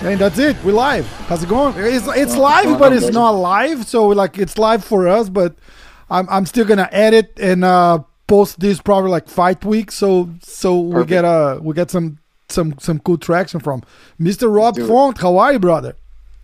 And that's it. We're live. How's it going? It's it's Well, live, but it's not live. So like it's live for us, but I'm I'm still gonna edit and uh post this probably like fight week. So so we get uh we get some some some cool traction from Mr. Rob. Font. How are you, brother?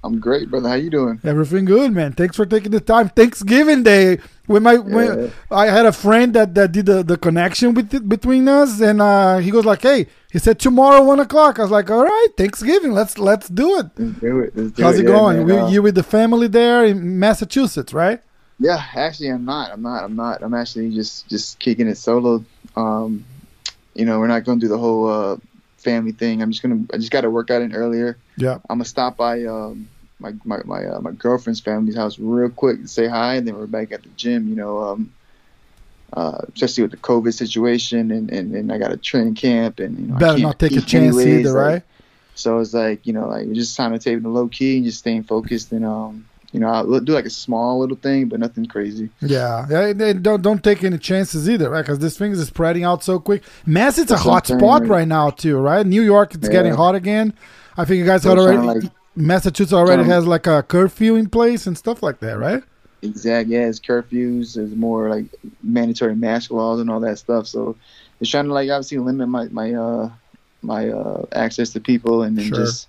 I'm great, brother. How you doing? Everything good, man. Thanks for taking the time. Thanksgiving Day. When my when I had a friend that, that did the, the connection with it, between us, and uh, he goes like, "Hey," he said tomorrow one o'clock. I was like, "All right, Thanksgiving. Let's let's do it." Let's do it. Let's do How's it Yeah, going? man. Uh, you with the family there in Massachusetts, right? yeah, actually, I'm not. I'm not. I'm not. I'm actually just just kicking it solo. Um, you know, we're not going to do the whole uh, family thing. I'm just gonna. I just got to work out in earlier. Yeah. I'm gonna stop by um, my my my, uh, my girlfriend's family's house real quick to say hi, and then we're back at the gym. You know, um, uh, especially with the COVID situation, and, and, and I got a training camp, and you know, I Better can't not take a chance anyways, either, like, right? So it's like you know, like we're just kind of taking it low key and just staying focused, and um, you know, I'll do like a small little thing, but nothing crazy. Yeah, yeah. and- don't don't take any chances either, right? Because this thing is spreading out so quick. Mass, it's a hot what I'm saying, spot right? now too, right? New York, it's getting hot again. I think you guys They're already. like- Massachusetts already to- has like a curfew in place and stuff like that, right? Exact, yeah, it's curfews, there's more like mandatory mask laws and all that stuff. So it's trying to like obviously limit my my uh my uh access to people and then Sure. just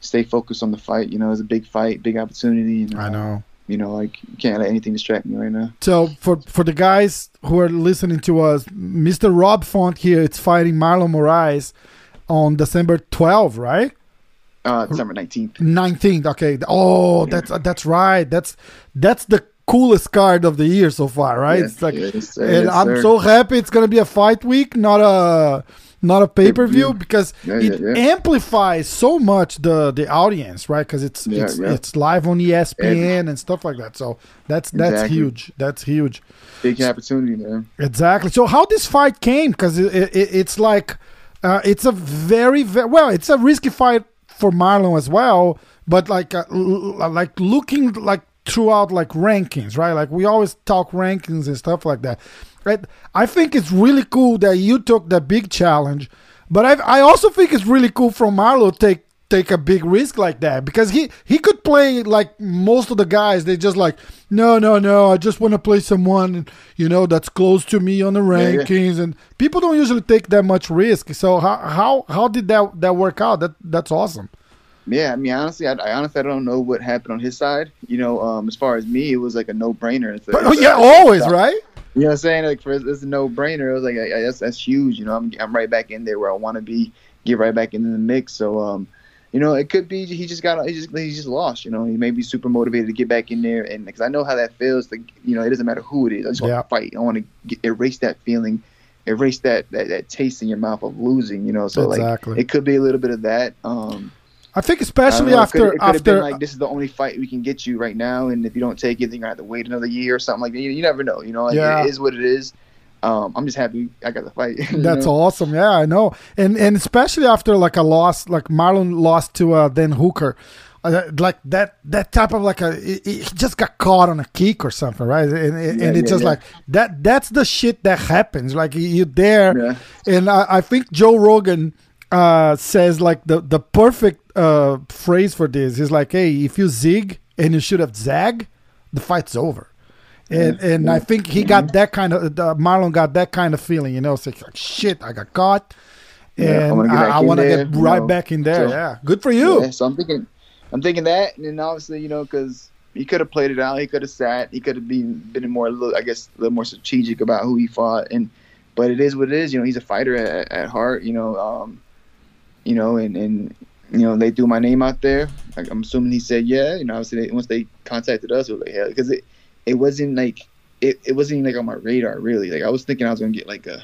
stay focused on the fight. You know, it's a big fight, big opportunity. And, I uh, know. You know, like you can't let anything distract me right now. So for for the guys who are listening to us, Mr. Rob Font here, it's fighting Marlon Moraes on December 12, right? Uh, December nineteenth. 19th. Okay. Oh, that's that's right. That's that's the coolest card of the year so far, right? it's like yes, sir, and yes, I'm sir. so happy it's gonna be a fight week, not a not a pay per view because Yeah, it yeah, yeah. amplifies so much the the audience, right? Because it's Yeah, it's yeah. it's live on ESPN and stuff like that. So that's that's Exactly. huge. That's huge. big opportunity there. Exactly. So how this fight came? Because it, it, it's like uh, it's a very, very well. It's a risky fight for Marlon as well. But like uh, like looking like throughout like rankings, right? Like we always talk rankings and stuff like that. Right? I think it's really cool that you took the big challenge, but I I also think it's really cool for Marlon take take a big risk like that because he he could play like most of the guys they just like no no no i just want to play someone you know that's close to me on the yeah. rankings and people don't usually take that much risk so how how how did that that work out that that's awesome Yeah, I mean, honestly, I, I honestly I don't know what happened on his side. You know, um, as far as me, it was like a no brainer. It's a- but, it's a- yeah always right You know what I'm saying? Like for it's a no brainer. It was like I, I- that's that's huge. You know, I'm I'm right back in there where I want to be. Get right back into the mix. So um, you know, it could be he just got he just he just lost. You know, he may be super motivated to get back in there, and because I know how that feels. Like you know, it doesn't matter who it is. I just want to fight. I want to get, erase that feeling, erase that, that that taste in your mouth of losing. You know, so Exactly. like it could be a little bit of that. Um, i think I don't especially it after could, it could have been after like this is the only fight we can get you right now, and if you don't take it, then you're gonna have to wait another year or something like that. You, you never know, you know. Like, Yeah. It is what it is. Um, I'm just happy I got the fight. That's know? awesome. Yeah, I know. And and especially after like a loss, like Marlon lost to uh, Dan Hooker, uh, like that that type of like a he just got caught on a kick or something, right? And and, Yeah, and it's yeah, just yeah. like that. That's the shit that happens. Like you- you're there, and I, I think Joe Rogan uh, says like the the perfect uh, phrase for this is like, hey, if you zig and you should have zag, the fight's over. And and I think he got that kind of uh, Marlon got that kind of feeling, you know. It's like, shit, I got caught, Yeah, and get I, back I in want to there, get you right know. back in there. So- yeah, good for you. Yeah, so I'm thinking, I'm thinking that, and then obviously, you know, because he could have played it out. He could have sat. He could have been been more, little, I guess, a little more strategic about who he fought. And but it is what it is. You know, he's a fighter at, at heart. You know, um, you know, and and you know they threw my name out there. Like, I'm assuming he said yeah. You know, obviously they, once they contacted us, we were like yeah, because it it wasn't like it, it wasn't even like on my radar really. Like I was thinking I was gonna get like a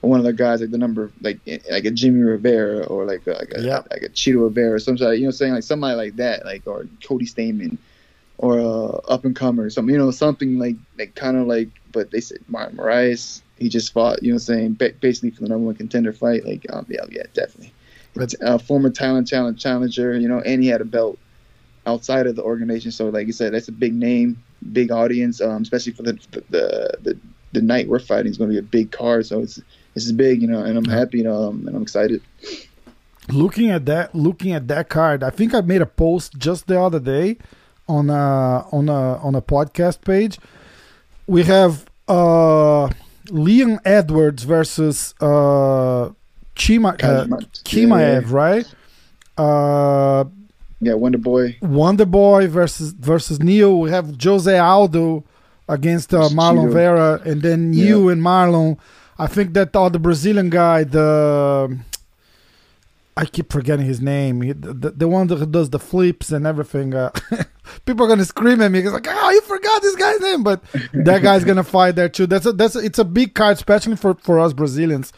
one of the guys like the number like like a Jimmy Rivera or like a, like a Yeah. like a Chito Rivera or some sort of, you know saying like somebody like that like or Cody Stamann or uh, up and comer or something you know something like like kind of like but they said Marlon Moraes he just fought you know what I'm saying ba- basically for the number one contender fight like um, yeah yeah definitely But- a former talent challenge challenger you know and he had a belt outside of the organization so like you said that's a big name big audience, um, especially for the the the, the night we're fighting is going to be a big card. So it's this is big, you know, and I'm happy, you know, um, and I'm excited. Looking at that, looking at that card, I think I made a post just the other day on a on a on a podcast page. We have uh Leon Edwards versus uh Chima uh, Chimaev, yeah. right? Uh yeah, Wonder Boy. Wonder Boy versus versus Neal. We have Jose Aldo against uh, Marlon Vera, and then you yeah. and Marlon. I think that the Brazilian guy, the I keep forgetting his name. He, the, the one that does the flips and everything. Uh, people are gonna scream at me. It's like, oh, you forgot this guy's name, but that guy's gonna fight there too. That's a, that's a, it's a big card, especially for for us Brazilians.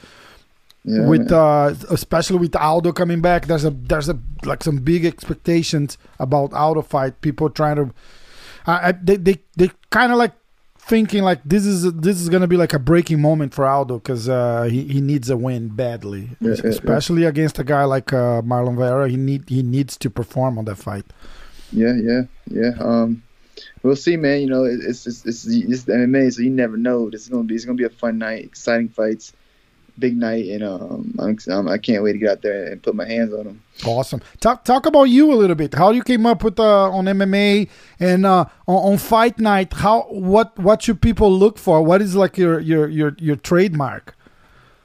Yeah, with uh, especially with Aldo coming back, there's a there's a like some big expectations about Aldo fight. People trying to, uh, they they they kind of like thinking like this is this is gonna be like a breaking moment for Aldo because uh, he he needs a win badly, yeah, especially yeah, against a guy like uh, Marlon Vera. He need he needs to perform on that fight. Yeah, yeah, yeah. Um, we'll see, man. You know, it's it's it's, it's the MMA, so you never know. This is gonna be it's gonna be a fun night, exciting fights big night, and um, I'm, I can not wait to get out there and put my hands on them. Awesome. Talk talk about you a little bit. How you came up with uh, on MMA and uh, on, on, fight night. How what what should people look for? What is like your your your your trademark?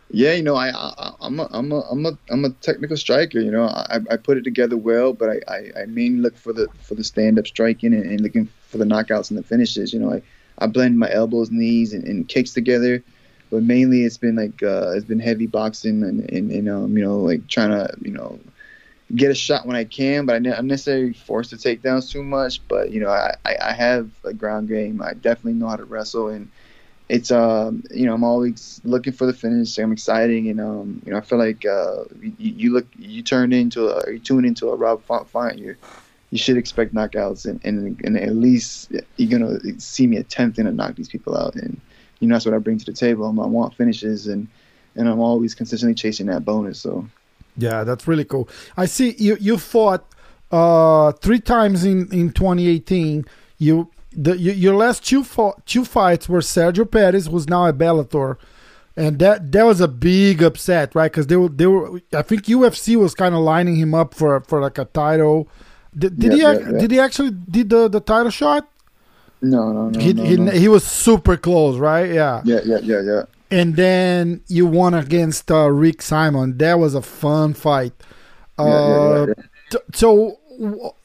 Yeah, you know, I, I am a I'm a I'm a I'm a technical striker. You know, I, I put it together well, but I, I, I mainly look for the for the stand up striking and, and, looking for the knockouts and the finishes. You know, I I blend my elbows, knees, and, and kicks together but mainly it's been like uh, it's been heavy boxing and, and, and um, you know like trying to you know get a shot when I can, but I, am necessarily forced to take downs too much. But you know I, I have a ground game. I definitely know how to wrestle, and it's um you know I'm always looking for the finish. I'm exciting, and um you know I feel like uh, you, you look you turn into a you tune into a Rob Font fight you you should expect knockouts, and, and and at least you're gonna see me attempting to knock these people out, and you know that's what I bring to the table. I want finishes and and I'm always consistently chasing that bonus. So yeah, that's really cool. I see you you fought uh, three times in in 2018. You the you, your last two fought, two fights were Sergio Pettis, who's now at Bellator. And that that was a big upset, right? Because they were they were. I think UFC was kind of lining him up for for like a title. Did, did yeah, he yeah, yeah. did he actually did the the title shot? No, no, no. He no, he, no. he was super close, right? Yeah. Yeah, yeah, yeah, yeah. And then you won against uh, Rick Simon. That was a fun fight. Uh, yeah, yeah, yeah, t- so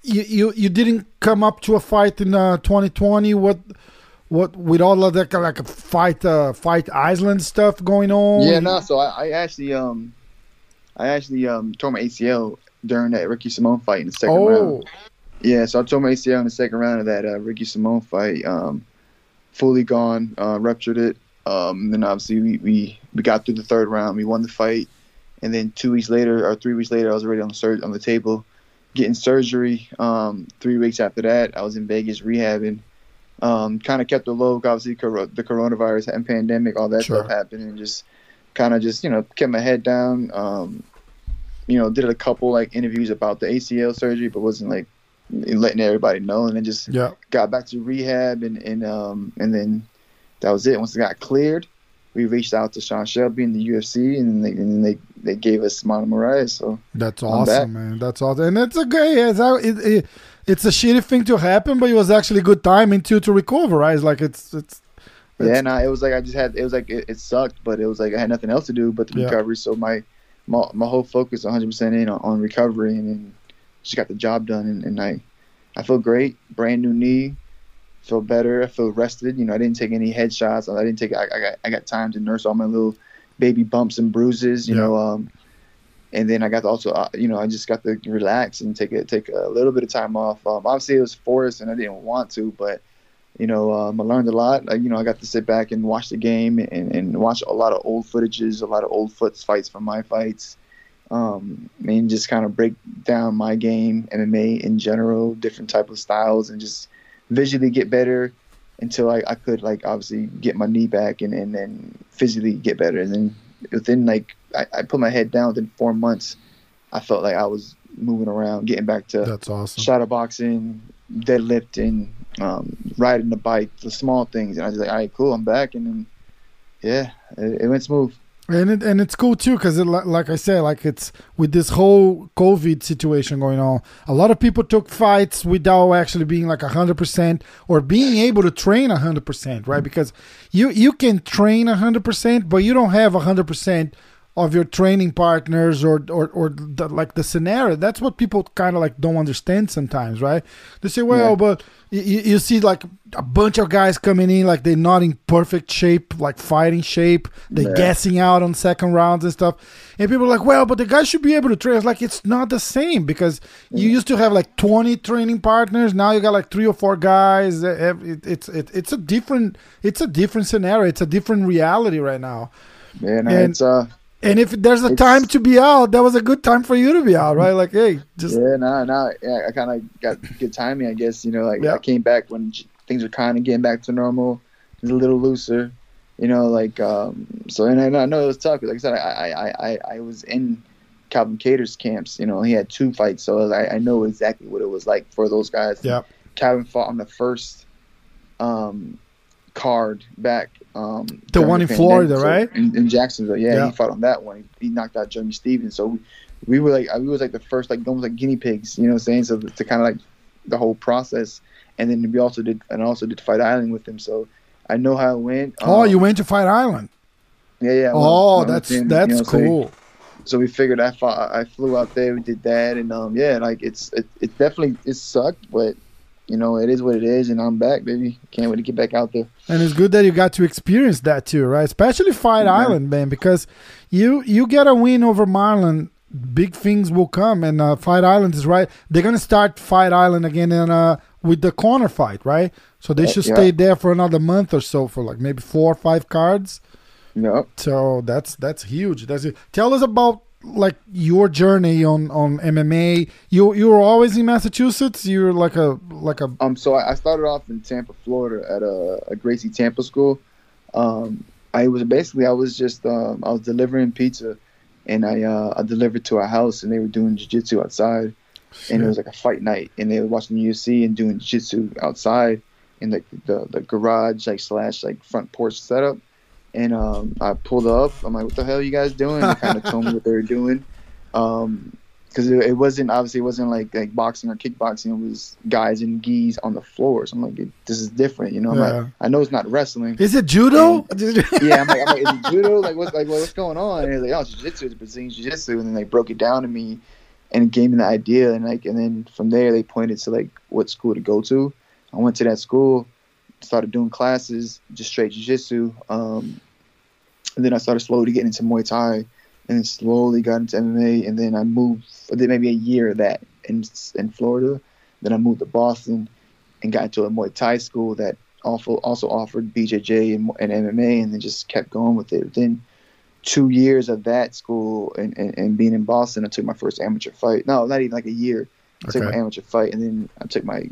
you, you you didn't come up to a fight in uh, 2020. What what with all of that like a fight uh, fight Island stuff going on? Yeah, no. So I, I actually um I actually um tore my ACL during that Ricky Simon fight in the second oh. round. Yeah, so I tore my ACL in the second round of that uh, Ricky Simon fight. Um, fully gone, uh, ruptured it. Um, then obviously we, we, we got through the third round. We won the fight, and then two weeks later or three weeks later, I was already on the sur- on the table, getting surgery. Um, three weeks after that, I was in Vegas rehabbing. Um, kind of kept it low. Obviously, cor- the coronavirus and pandemic, all that sure. stuff happened, and just kind of just you know kept my head down. Um, you know, did a couple like interviews about the ACL surgery, but wasn't like letting everybody know, and then just yeah. got back to rehab, and and um and then that was it. Once it got cleared, we reached out to Sean Shelby in the UFC, and they and they, they gave us Marlon Moraes. So that's awesome, man. That's awesome, and it's a great. It's, it, it, it's a shitty thing to happen, but it was actually good timing too to recover. Right? It's like it's it's. it's yeah, no, it was like I just had. It was like it, it, sucked, but it was like I had nothing else to do but the yeah. recovery. So my my my whole focus 100 percent in on, on recovery and. and just got the job done, and, and I I feel great. Brand new knee, feel better. I feel rested. You know, I didn't take any headshots. I didn't take. I, I got I got time to nurse all my little baby bumps and bruises. You yeah. know, um, and then I got to also, uh, you know, I just got to relax and take a take a little bit of time off. Um, obviously, it was forced, and I didn't want to, but you know, um, I learned a lot. Like, you know, I got to sit back and watch the game and, and watch a lot of old footages, a lot of old foots fights from my fights um, and just kind of break down my game, MMA in general, different type of styles, and just visually get better until I, I could like obviously get my knee back and, and then physically get better. And then within like I, I put my head down within four months, I felt like I was moving around, getting back to that's awesome shadow boxing, deadlifting, um, riding the bike, the small things, and I was like, all right, cool, I'm back, and then yeah, it, it went smooth. And it, and it's cool too because like I said, like it's with this whole COVID situation going on. A lot of people took fights without actually being like hundred percent or being able to train hundred percent, right? Mm-hmm. Because you you can train hundred percent, but you don't have hundred percent of your training partners or or, or the, like the scenario. That's what people kind of like don't understand sometimes right? They say well yeah. but you, you see like a bunch of guys coming in like they're not in perfect shape like fighting shape. They're yeah. gassing out on second rounds and stuff. And people are like well but the guy should be able to train. It's like it's not the same because yeah. you used to have like 20 training partners. Now you got like three or four guys. It, it's it, it's a different it's a different scenario. It's a different reality right now. Yeah no, and, it's uh and if there's a it's, time to be out, that was a good time for you to be out, right? Like, hey, just yeah, no, no, yeah, I kind of got good timing, I guess. You know, like yeah. I came back when things were kind of getting back to normal, it was a little looser, you know, like um. So and I, I know it was tough. Like I said, I I I, I was in Calvin Kattar's camps. You know, he had two fights, so I, I know exactly what it was like for those guys. Yeah, Calvin fought on the first um card back. Um, the one in Florida, so, right? In, in Jacksonville, yeah, yeah, he fought on that one. He, he knocked out Jeremy Stephens. So we, we, were like, we was like the first, like almost like guinea pigs, you know, what I'm saying so to kind of like the whole process. And then we also did, and also did Fight Island with him. So I know how it went. Oh, um, you went to Fight Island. Yeah, yeah. Oh, that's him, that's you know, cool. So, so we figured I fought, I flew out there, we did that, and um, yeah, like it's it, it definitely it sucked, but you know, it is what it is, and I'm back, baby. Can't wait to get back out there. And it's good that you got to experience that too, right? Especially Fight yeah. Island, man, because you you get a win over Marlon, big things will come, and uh, Fight Island is right. They're gonna start Fight Island again in uh with the Conor fight, right? So they should yeah. stay there for another month or so for like maybe four or five cards. Yeah. So that's that's huge. That's it. Tell us about like your journey on on MMA? You you were always in Massachusetts. You're like a like a um. So I started off in Tampa, Florida, at a, a Gracie Tampa school. Um, I was basically I was just um I was delivering pizza, and I uh I delivered to a house, and they were doing jiu-jitsu outside, and it was like a fight night, and they were watching UFC and doing jiu-jitsu outside in the the, the garage like slash like front porch setup and um, I pulled up. I'm like, "What the hell are you guys doing?" They kind of told me what they were doing, because um, it, it, wasn't obviously it wasn't like like boxing or kickboxing. It was guys in gis on the floor. So I'm like, "This is different," you know. Yeah. Like, I know it's not wrestling. Is it judo? And, yeah, I'm like, I'm like, is it judo? Like, what's like what's going on? And they're like, "Oh, jiu-jitsu, it's Brazilian jiu-jitsu," and then they broke it down to me and gave me the idea, and like, and then from there they pointed to like what school to go to. I went to that school started doing classes, just straight jiu-jitsu. Um, and then I started slowly getting into Muay Thai, and then slowly got into MMA. And then I moved, I did maybe a year of that in in Florida. Then I moved to Boston and got into a Muay Thai school that also also offered BJJ and, and MMA, and then just kept going with it. Within two years of that school and, and, and, being in Boston, I took my first amateur fight. No, not even like a year. I okay. took my amateur fight, and then I took my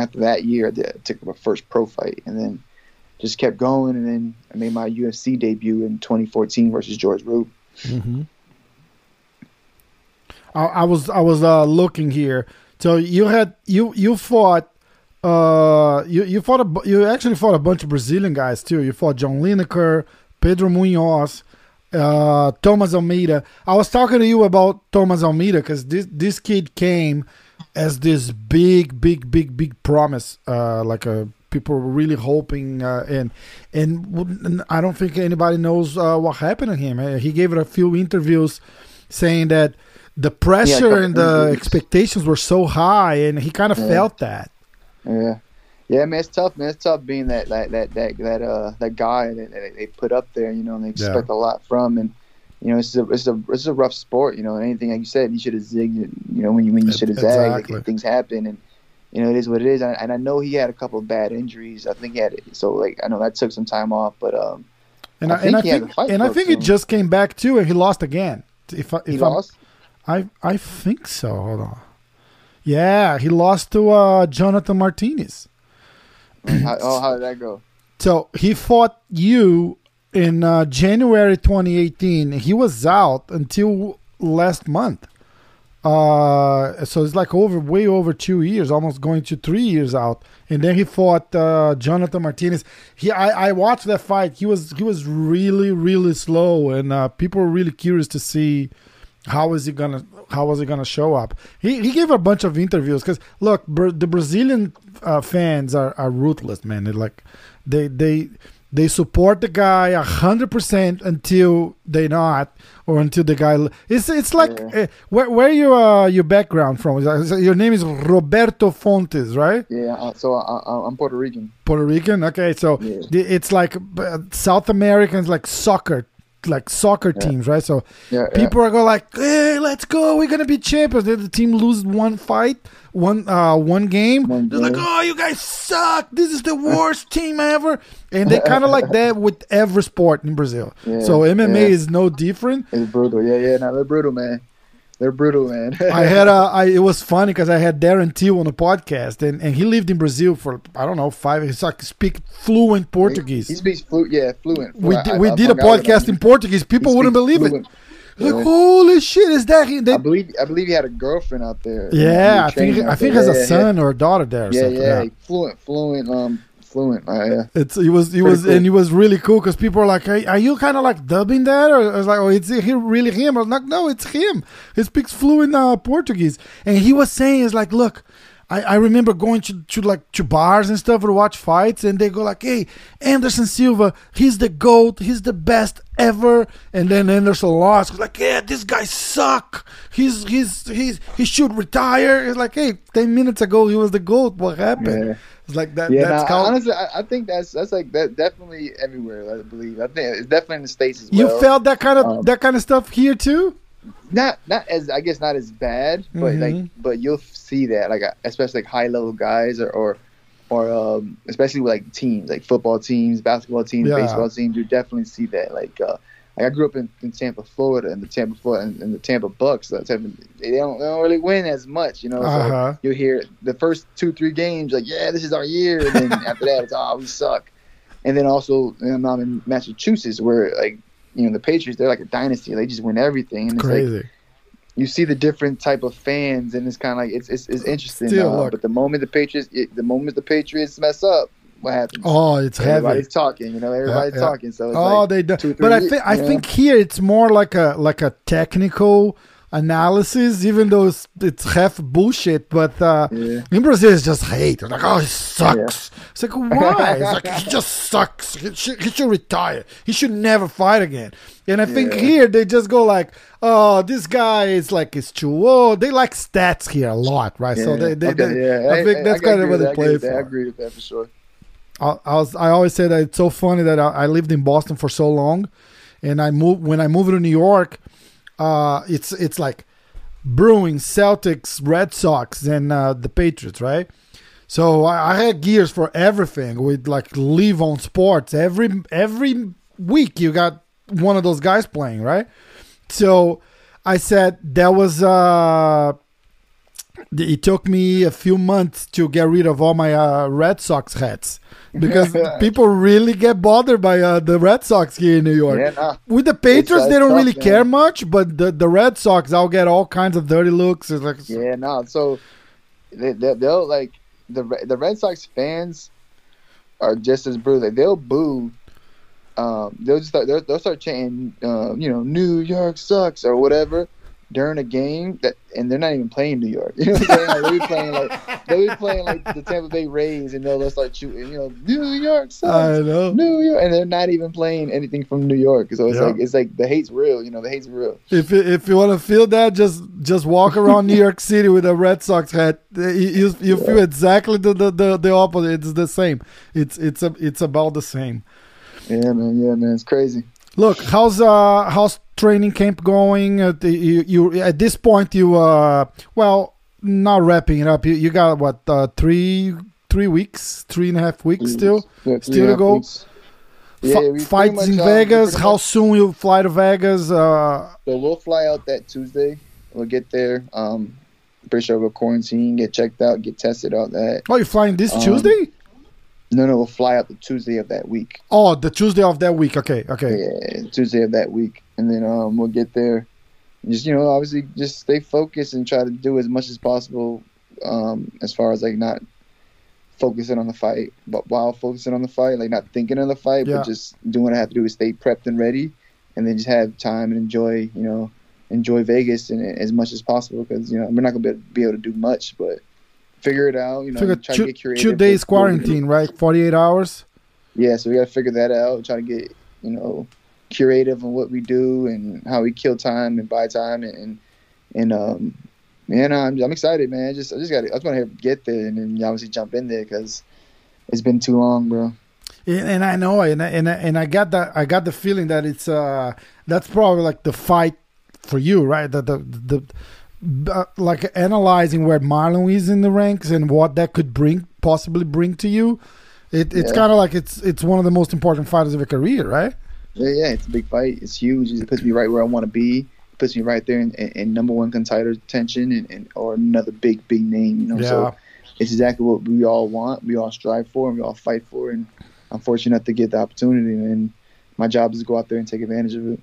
after that year, I, did, I took my first pro fight, and then just kept going. And then I made my UFC debut in 2014 versus George Roop. Mm-hmm. I, I, was I was uh, looking here. So you had you you fought uh you you fought a, you actually fought a bunch of Brazilian guys too. You fought John Lineker, Pedro Munhoz, uh, Thomas Almeida. I was talking to you about Thomas Almeida because this this kid came as this big, big, big, big promise, uh, like a people were really hoping, uh, and and I don't think anybody knows uh, what happened to him. Uh, he gave it a few interviews saying that the pressure yeah, and the expectations were so high, and he kind of yeah. felt that. Yeah, yeah, man, it's tough, man. It's tough being that that that that that uh that guy that, that they put up there, you know, and they expect yeah. a lot from, and you know, it's a it's a it's a rough sport. You know, anything like you said, you should have zigged. You know, when you when you should have exactly. zagged, like, things happen, and you know, it is what it is. And, and I know he had a couple of bad injuries. I think he had it. So, like, I know that took some time off, but um, and I, I think and I think, and I think it just came back too, and he lost again. If, if he I'm, lost, I I think so. Hold on. Yeah, he lost to uh, Jonathan Martinez. how, oh, how did that go? So he fought you in uh, January 2018. He was out until last month. Uh, so it's like over, way over two years, almost going to three years out. And then he fought uh, Jonathan Martinez. He, I, I watched that fight. He was, he was really, really slow, and uh, people were really curious to see how is he gonna, how was he gonna show up. He, he gave a bunch of interviews because look, Bra- the Brazilian uh, fans are, are ruthless, man. They're like, they, they, they support the guy a hundred percent until they not, or until the guy. It's it's like Yeah. uh, where where you uh your background from? Your name is Roberto Fontes, right? Yeah, uh, so I, I, I'm Puerto Rican. Puerto Rican. Okay, so Yeah. it's like uh, South Americans, like soccer, like soccer teams, right? So Yeah, yeah. people are going like, "Hey, let's go! We're gonna be champions." Then the team loses one fight, one uh one game. One They're like, "Oh, you guys suck! This is the worst team ever." And they kind of like that with every sport in Brazil. Yeah, so MMA yeah. is no different. It's brutal. Yeah, yeah. No, they're brutal, man. They're brutal, man. I had a, I, it was funny because I had Darren Till on the podcast, and, and he lived in Brazil for I don't know five. He like speak fluent Portuguese. He speaks fluent. Yeah, fluent. we I- did, we I did a hung out with podcast in Portuguese. People wouldn't believe fluent. it. Like, Yeah. holy shit, is that he? They, I believe I believe he had a girlfriend out there. yeah, I think I think there. has a Yeah, yeah. son or a daughter there. Yeah, yeah, fluent, fluent, um, fluent. Uh, yeah. It's it was it was cool. and it was really cool because people are like, hey, are you kind of like dubbing that? Or I was like, oh, it's he really him? I was like, no, it's him. He speaks fluent uh, Portuguese, and he was saying, is like, look. I, I remember going to, to like to bars and stuff to watch fights, and they go like, "Hey, Anderson Silva, he's the goat, he's the best ever." And then Anderson lost. He's like, "Yeah, this guy suck. He's he's he's he should retire." It's like, "Hey, ten minutes ago he was the goat. What happened?" Yeah. It's like that. Yeah, that's nah, how honestly, I, I think that's that's like that definitely everywhere. I believe. I think it's definitely in the states as well. You felt that kind of Um, that kind of stuff here too. not not as I guess not as bad, but Mhm. like but you'll see that like uh, especially like high level guys or or or um, especially with like teams like football teams, basketball teams, Yeah. baseball teams. You definitely see that. Like uh, like I grew up in, in Tampa, Florida, and the Tampa Florida and, and the Tampa Bucs. So Tampa, they don't they don't really win as much, you know. Uh-huh. So you hear the first two three games like yeah this is our year, and then after that it's oh we suck. And then also I'm in Massachusetts where like you know the Patriots they're like a dynasty. They just win everything. And it's like Crazy. you see the different type of fans, and it's kind of like it's it's, it's interesting. Still, uh, but the moment the Patriots, it, the moment the Patriots mess up, what happens? oh, it's heavy. everybody's talking. You know, everybody's yeah. talking. So it's Oh, like, they do. two, But I think I years, think here it's more like a like a technical analysis, even though it's, it's half bullshit. But uh, Yeah. in Brazil, it's just hate. It's like, oh, he sucks. It's like, why? It's like he just sucks. He should, he should retire. He should never fight again. And I think here they just go like, oh, this guy is like it's too old. They like stats here a lot, right? So they, they, okay, they- yeah. I think that's agree kind of what they. I play that. I agree with that for sure. I, I was I always say that it's so funny that I, I lived in Boston for so long, and I moved when I moved to New York. Uh, it's it's like Bruins Celtics, Red Sox, and uh, the Patriots, right? So I, I had gears for everything. With like live on sports every every week, you got one of those guys playing, right? So I said that was uh it took me a few months to get rid of all my uh, Red Sox hats because people really get bothered by uh, the Red Sox here in New York. Yeah, nah. With the Patriots, uh, they don't tough, really man. care much, but the, the Red Sox, I'll get all kinds of dirty looks. It's like, Yeah, no. So they, they, they'll like the the Red Sox fans are just as brutal. Like, they'll boo. Um, they'll just start, they'll, they'll start chanting, uh, you know, New York sucks or whatever during a game that, and they're not even playing New York. You know what I'm saying? Like, they'll be playing like they'll be playing like the Tampa Bay Rays, and they'll, start shooting, you know, New York sucks. I know. New York, and they're not even playing anything from New York. So it's Yeah. like it's like the hate's real. You know, the hate's real. If you- if you want to feel that, just just walk around New York City with a Red Sox hat. You you, you feel exactly the, the, the, the opposite. It's the same. It's it's a, it's about the same. Yeah, man. Yeah, man. It's crazy. Look, how's uh how's training camp going? Uh, the, you, you at this point you uh well not wrapping it up. You you got what uh, three three weeks, three and a half weeks still. Yeah, still to go? weeks. Fi- Yeah, fights in um, Vegas. How much- soon you fly to Vegas? Uh, So we'll fly out that Tuesday. We'll get there. Um, pretty sure we'll quarantine, get checked out, get tested all That oh, you're flying this Um, Tuesday? No, no, we'll fly out the Tuesday of that week. Oh, the Tuesday of that week. Okay, okay. Yeah, Tuesday of that week, and then um, we'll get there. just you know, obviously, just stay focused and try to do as much as possible. Um, as far as like not focusing on the fight, but while focusing on the fight, like not thinking of the fight, Yeah. but just doing what I have to do is stay prepped and ready, and then just have time and enjoy, you know, enjoy Vegas and as much as possible because you know we're not gonna be, be able to do much, but figure it out. You know, Figure try two, to get creative. two days quarantine, right? Forty eight hours. Yeah, so we gotta figure that out. Try to get you know curative on what we do and how we kill time and buy time and and um man, I'm I'm excited, man. Just I just got to I just want to get there and then obviously jump in there because it's been too long, bro. And and I know, and I, and I, and I got that. I got the feeling that it's uh that's probably like the fight for you, right? The the the uh, like analyzing where Marlon is in the ranks and what that could bring, possibly bring to you. It it's Yeah. kind of like it's it's one of the most important fighters of your career, right? Yeah, yeah, it's a big fight. It's huge. It puts me right where I want to be. It puts me right there in, in, in number one contender tension and, and or another big big name. You know, Yeah. so it's exactly what we all want. We all strive for and we all fight for. And I'm fortunate enough to get the opportunity. And my job is to go out there and take advantage of it.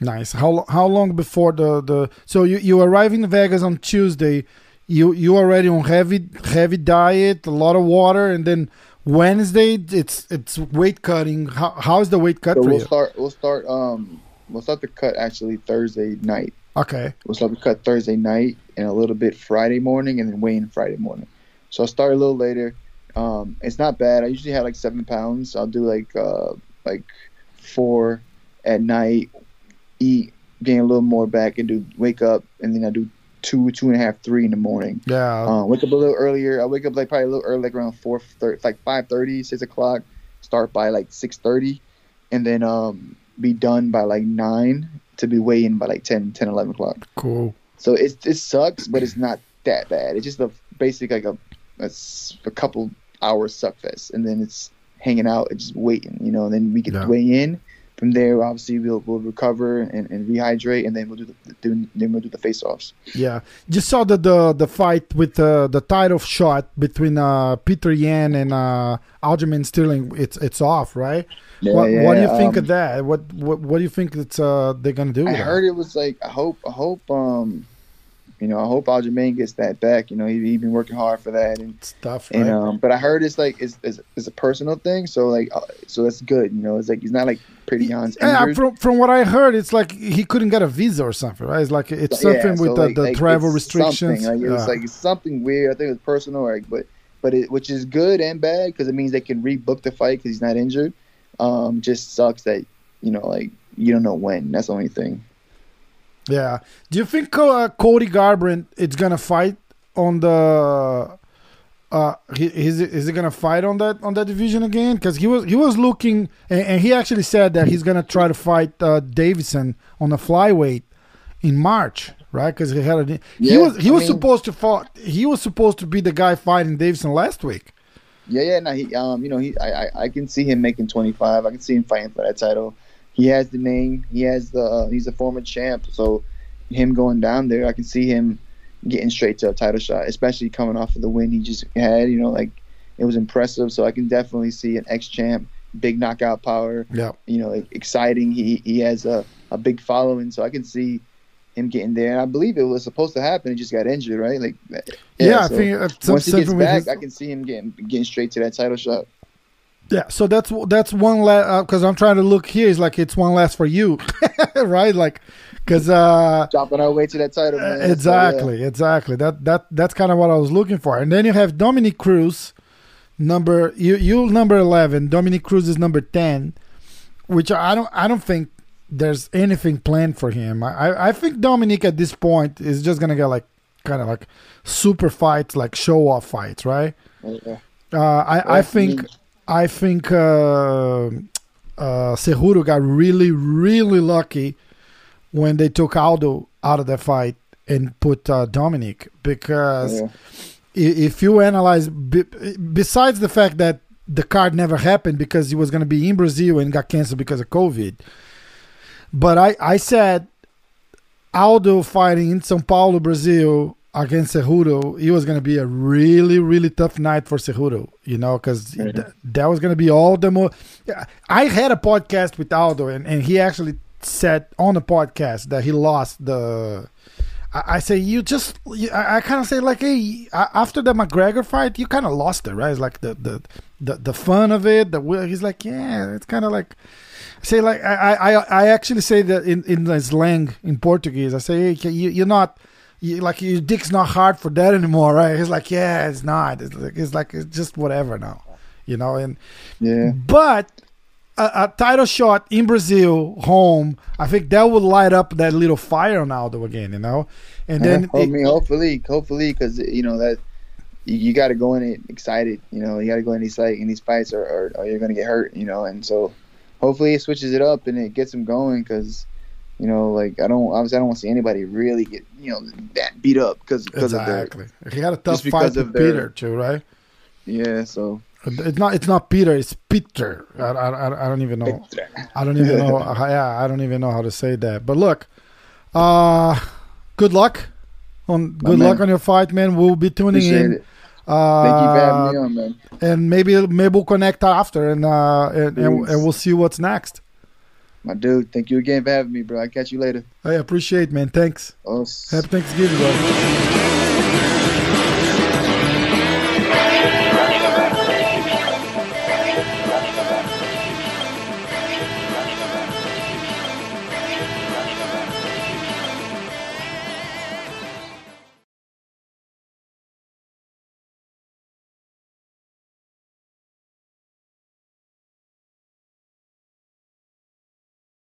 Nice. How how long before the the so you you arrive in Vegas on Tuesday, you you already on heavy heavy diet, a lot of water, and then Wednesday it's it's weight cutting. How how is the weight cut So for we'll you? start. We'll start. Um, we'll start the cut actually Thursday night. Okay. We'll start the cut Thursday night and a little bit Friday morning, and then weigh in Friday morning. So I'll start a little later. Um, it's not bad. I usually have like seven pounds. I'll do like uh, like four at night, eat, gain a little more back, and do wake up, and then I do two, two and a half, three in the morning. Yeah. Uh, wake up a little earlier. I wake up like probably a little early, like around four thirty, like five thirty, six o'clock. Start by like six thirty, and then um, be done by like nine to be weighing by like 10, 10, 11 o'clock. cool. So it it sucks, but it's not that bad. It's just a basic like a a couple hours suck fest, and then it's hanging out and just waiting, you know. And then we get Yeah. weigh in. From there, obviously, we'll we'll recover and, and rehydrate, and then we'll do the do, then we'll do the face offs. Yeah. Just saw the the, the fight with uh, the title shot between uh, Petr Yan and uh, Aljamain Sterling. It's it's off, right? what, what do you think um, of that? What what what do you think it's uh they're gonna do? I with that? heard it was like I hope I hope um you know I hope Aljamain gets that back. You know he he been working hard for that and stuff, right? and um but I heard it's like it's it's, it's a personal thing. So like uh, so that's good. You know it's like he's not like Petr Yan's Yeah, from from what I heard, it's like he couldn't get a visa or something, right? It's like it's Yeah, something so, with the, like- the like, travel restrictions. Like, it was like it's something weird. I think it was personal, like, but but it, which is good and bad because it means they can rebook the fight because he's not injured. Um, just sucks that you know like you don't know when. That's the only thing. Yeah. Do you think uh, Cody Garbrandt is gonna fight on the? Uh, he, is is he gonna fight on that on that division again? Because he was he was looking, and, and he actually said that he's gonna try to fight uh, Deiveson on the flyweight in March, right? Because he had a he was he I was mean- supposed to fought he was supposed to be the guy fighting Deiveson last week. Yeah, yeah. No, he um you know he I I, I can see him making twenty five. I can see him fighting for that title. He has the name. He has the uh, he's a former champ. So him going down there, I can see him getting straight to a title shot, especially coming off of the win he just had. You know, like it was impressive. So I can definitely see an ex champ, big knockout power. Yeah. You know, exciting. He he has a, a big following, so I can see him getting there. And I believe it was supposed to happen. He just got injured, right? Like Yeah, I so think uh, once he gets back, his- I can see him getting getting straight to that title shot. Yeah, so that's that's one last because I'm trying to look here. It's like it's one last for you, right? Like, because uh, Dropping our way to that title, man. So, yeah. exactly, exactly. That that that's kind of what I was looking for. And then you have Dominick Cruz, number you you number eleven. Dominick Cruz is number ten, which I don't I don't think there's anything planned for him. I I- think Dominick at this point is just gonna get like kind of like super fights, like show off fights, right? Yeah. Uh, I, I think I think uh, uh, Cejudo got really really lucky when they took Aldo out of the fight and put uh, Dominick because Yeah. if you analyze besides the fact that the card never happened because he was going to be in Brazil and got canceled because of COVID. But I, I said Aldo fighting in São Paulo, Brazil against Cejudo, it was going to be a really, really tough night for Cejudo, you know, because Yeah. th- that was going to be all the more. Yeah, I had a podcast with Aldo, and, and he actually said on the podcast that he lost the. I, I say you just. You, I, I kind of say like, hey, after the McGregor fight, you kind of lost it, right? It's like the the the, the fun of it. The he's like, yeah, it's kind of like. Say like I, I I actually say that in in the slang in Portuguese. I say hey, you you're not. You, like your dick's not hard for that anymore, right? He's like, yeah, it's not. It's like it's like it's just whatever now, you know. And Yeah. but a, a title shot in Brazil, home, I think that would light up that little fire on Aldo again, you know. And then I it- hopefully, hopefully, because you know that you, you got to go in it excited. You know, you got to go in these like in these fights, or, or, or you're gonna get hurt. You know, and so hopefully it switches it up and it gets him going. Because you know, like I don't obviously I don't want to see anybody really get you know that beat up because because exactly, he had a tough fight with of their- Peter too, right? yeah. So It's not it's not Peter, it's Peter. I, I, I- don't even know. Peter. I don't even know. yeah, I don't even know how to say that. But look, uh, good luck on My good man. luck on your fight, man. We'll be tuning appreciate in. it. Thank you for Uh, having me on, man. and maybe maybe we'll connect after, and uh, and, and, and we'll see what's next. My dude, thank you again for having me, bro. I'll catch you later. I appreciate, man. Thanks. Oh, Happy Thanksgiving, bro.